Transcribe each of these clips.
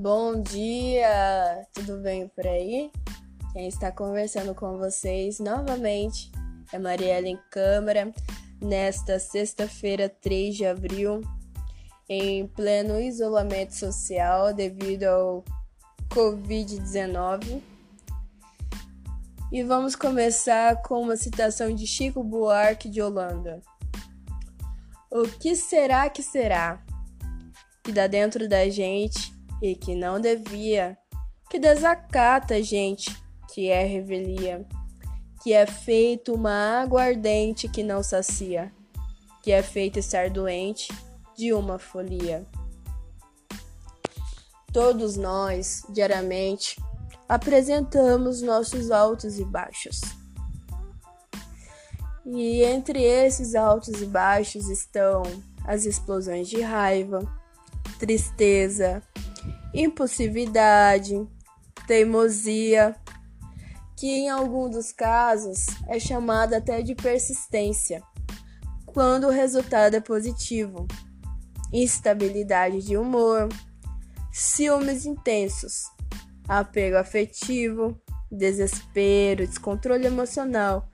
Bom dia, tudo bem por aí? Quem está conversando com vocês novamente é Mariela em Câmara, nesta sexta-feira, 3 de abril, em pleno isolamento social devido ao Covid-19. E vamos começar com uma citação de Chico Buarque de Holanda. O que será que será? Que dá dentro da gente e que não devia, que desacata gente, que é revelia, que é feito uma aguardente que não sacia, que é feito estar doente de uma folia. Todos nós, diariamente, apresentamos nossos altos e baixos. E entre esses altos e baixos estão as explosões de raiva, tristeza, impulsividade, teimosia, que em alguns dos casos é chamada até de persistência, quando o resultado é positivo, instabilidade de humor, ciúmes intensos, apego afetivo, desespero, descontrole emocional,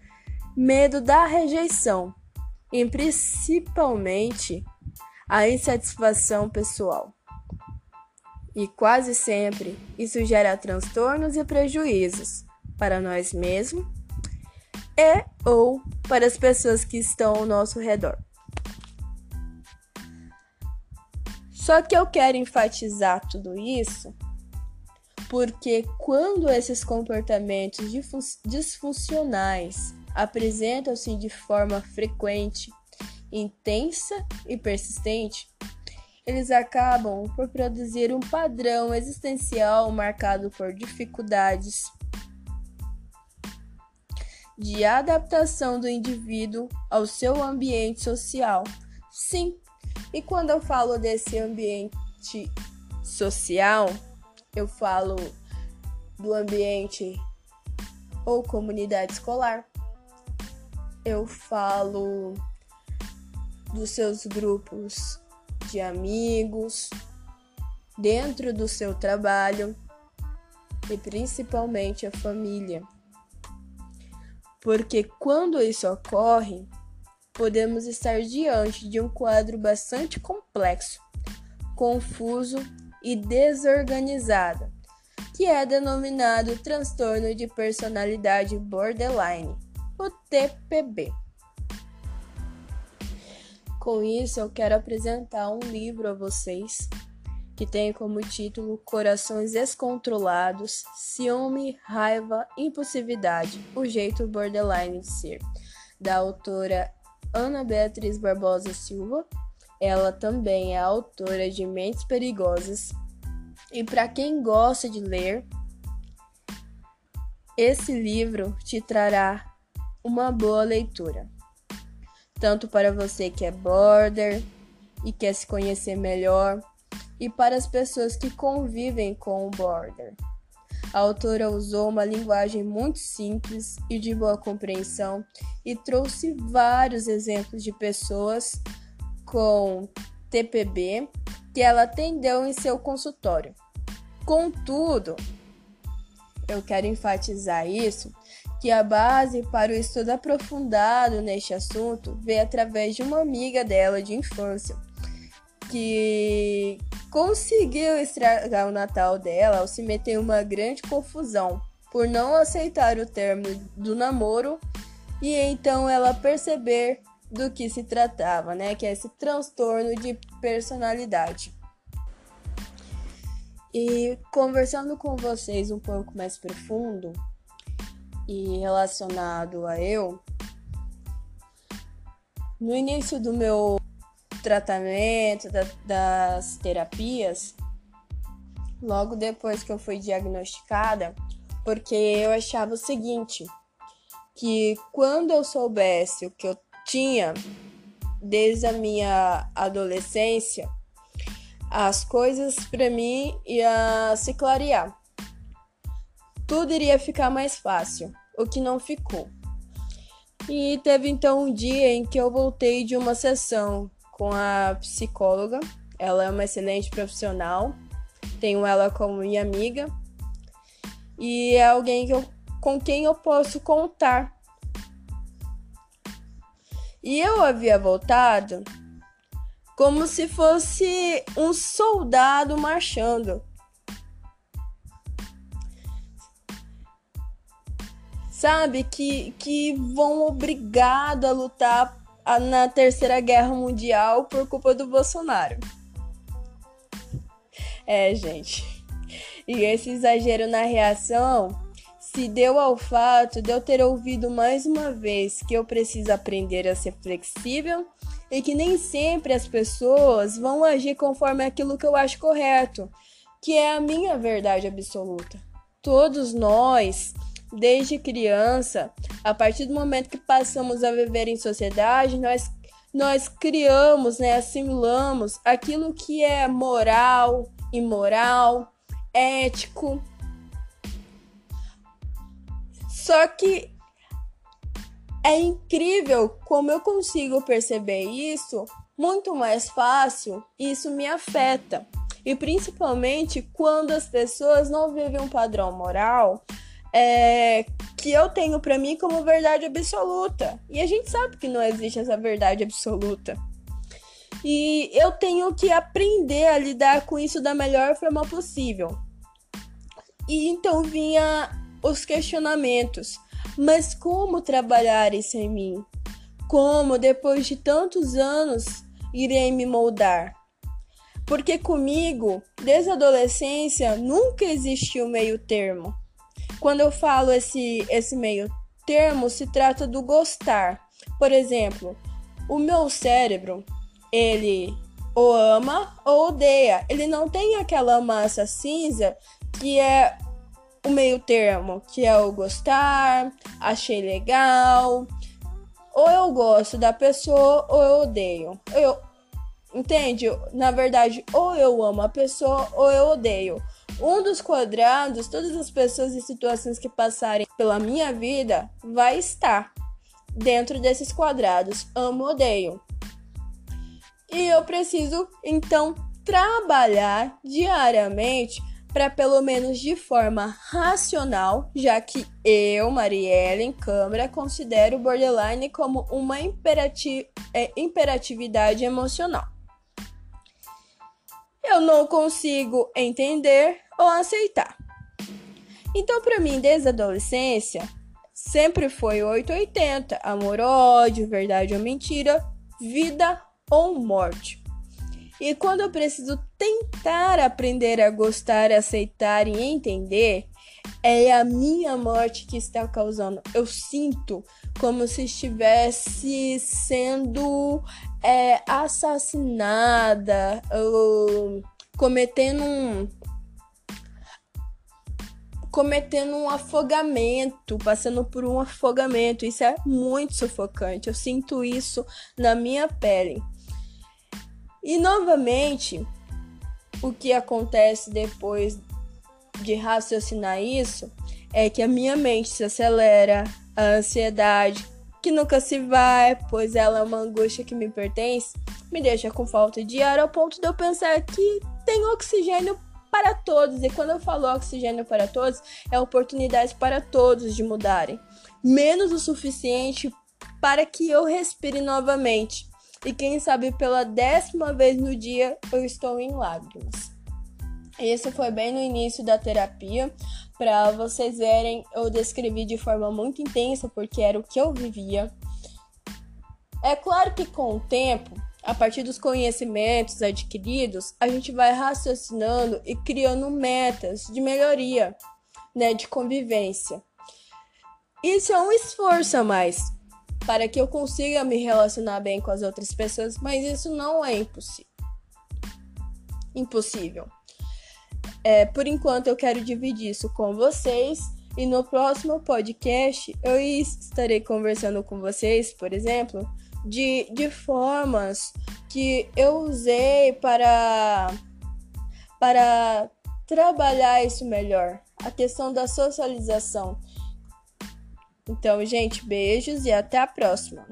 medo da rejeição e principalmente a insatisfação pessoal. E quase sempre isso gera transtornos e prejuízos para nós mesmos e ou para as pessoas que estão ao nosso redor. Só que eu quero enfatizar tudo isso porque quando esses comportamentos disfuncionais apresentam-se de forma frequente, intensa e persistente, eles acabam por produzir um padrão existencial marcado por dificuldades de adaptação do indivíduo ao seu ambiente social. Sim, e quando eu falo desse ambiente social, eu falo do ambiente ou comunidade escolar, eu falo dos seus grupos de amigos, dentro do seu trabalho e principalmente a família. Porque quando isso ocorre, podemos estar diante de um quadro bastante complexo, confuso e desorganizado, que é denominado transtorno de personalidade borderline, o TPB. Com isso, eu quero apresentar um livro a vocês que tem como título Corações Descontrolados, Ciúme, Raiva, Impulsividade, o Jeito Borderline de Ser, da autora Ana Beatriz Barbosa Silva. Ela também é autora de Mentes Perigosas. E para quem gosta de ler, esse livro te trará uma boa leitura tanto para você que é border e quer se conhecer melhor, e para as pessoas que convivem com o border. A autora usou uma linguagem muito simples e de boa compreensão e trouxe vários exemplos de pessoas com TPB que ela atendeu em seu consultório. Contudo, eu quero enfatizar isso que a base para o estudo aprofundado neste assunto veio através de uma amiga dela de infância, que conseguiu estragar o Natal dela ao se meter em uma grande confusão por não aceitar o término do namoro e então ela perceber do que se tratava, né? Que é esse transtorno de personalidade. E conversando com vocês um pouco mais profundo, e relacionado a eu, no início do meu tratamento, da, das terapias, logo depois que eu fui diagnosticada, porque eu achava o seguinte, que quando eu soubesse o que eu tinha desde a minha adolescência, as coisas para mim ia se clarear tudo iria ficar mais fácil, o que não ficou. E teve então um dia em que eu voltei de uma sessão com a psicóloga. Ela é uma excelente profissional, tenho ela como minha amiga e é alguém que eu, com quem eu posso contar. E eu havia voltado como se fosse um soldado marchando. Sabe, que, que vão obrigado a lutar na Terceira Guerra Mundial por culpa do Bolsonaro. É, gente. E esse exagero na reação se deu ao fato de eu ter ouvido mais uma vez que eu preciso aprender a ser flexível e que nem sempre as pessoas vão agir conforme aquilo que eu acho correto, que é a minha verdade absoluta. Todos nós, desde criança, a partir do momento que passamos a viver em sociedade, nós nós criamos, né, assimilamos aquilo que é moral, imoral, ético. Só que é incrível como eu consigo perceber isso muito mais fácil isso me afeta. E principalmente quando as pessoas não vivem um padrão moral é, que eu tenho para mim como verdade absoluta. E a gente sabe que não existe essa verdade absoluta. E eu tenho que aprender a lidar com isso da melhor forma possível. E então vinha os questionamentos. Mas como trabalhar isso em mim? Como, depois de tantos anos, irei me moldar? Porque comigo, desde a adolescência, nunca existiu meio termo. Quando eu falo esse, esse meio termo, se trata do gostar. Por exemplo, o meu cérebro ele ou ama ou odeia. Ele não tem aquela massa cinza que é o meio termo, que é o gostar, achei legal, ou eu gosto da pessoa ou eu odeio. Eu entende? Na verdade, ou eu amo a pessoa ou eu odeio. Um dos quadrados, todas as pessoas e situações que passarem pela minha vida vai estar dentro desses quadrados, amo, odeio. E eu preciso então trabalhar diariamente para pelo menos de forma racional, já que eu, Marielle, em câmera, considero borderline como uma imperati é, imperatividade emocional. Eu não consigo entender ou aceitar. Então, para mim, desde a adolescência, sempre foi 880, amor ódio, verdade ou mentira, vida ou morte. E quando eu preciso tentar aprender a gostar, aceitar e entender, é a minha morte que está causando. Eu sinto como se estivesse sendo é, assassinada, ou cometendo um cometendo um afogamento, passando por um afogamento. Isso é muito sufocante. Eu sinto isso na minha pele. E novamente, o que acontece depois de raciocinar isso é que a minha mente se acelera, a ansiedade, que nunca se vai, pois ela é uma angústia que me pertence, me deixa com falta de ar ao ponto de eu pensar que tem oxigênio para todos. E quando eu falo oxigênio para todos, é oportunidade para todos de mudarem. Menos o suficiente para que eu respire novamente e quem sabe pela décima vez no dia eu estou em lágrimas. Isso foi bem no início da terapia. Para vocês verem, eu descrevi de forma muito intensa porque era o que eu vivia. É claro que com o tempo, a partir dos conhecimentos adquiridos, a gente vai raciocinando e criando metas de melhoria, né, de convivência. Isso é um esforço a mais, para que eu consiga me relacionar bem com as outras pessoas, mas isso não é impossível. Impossível. É, por enquanto eu quero dividir isso com vocês e no próximo podcast eu estarei conversando com vocês, por exemplo, de, de formas que eu usei para para trabalhar isso melhor. A questão da socialização então, gente, beijos e até a próxima.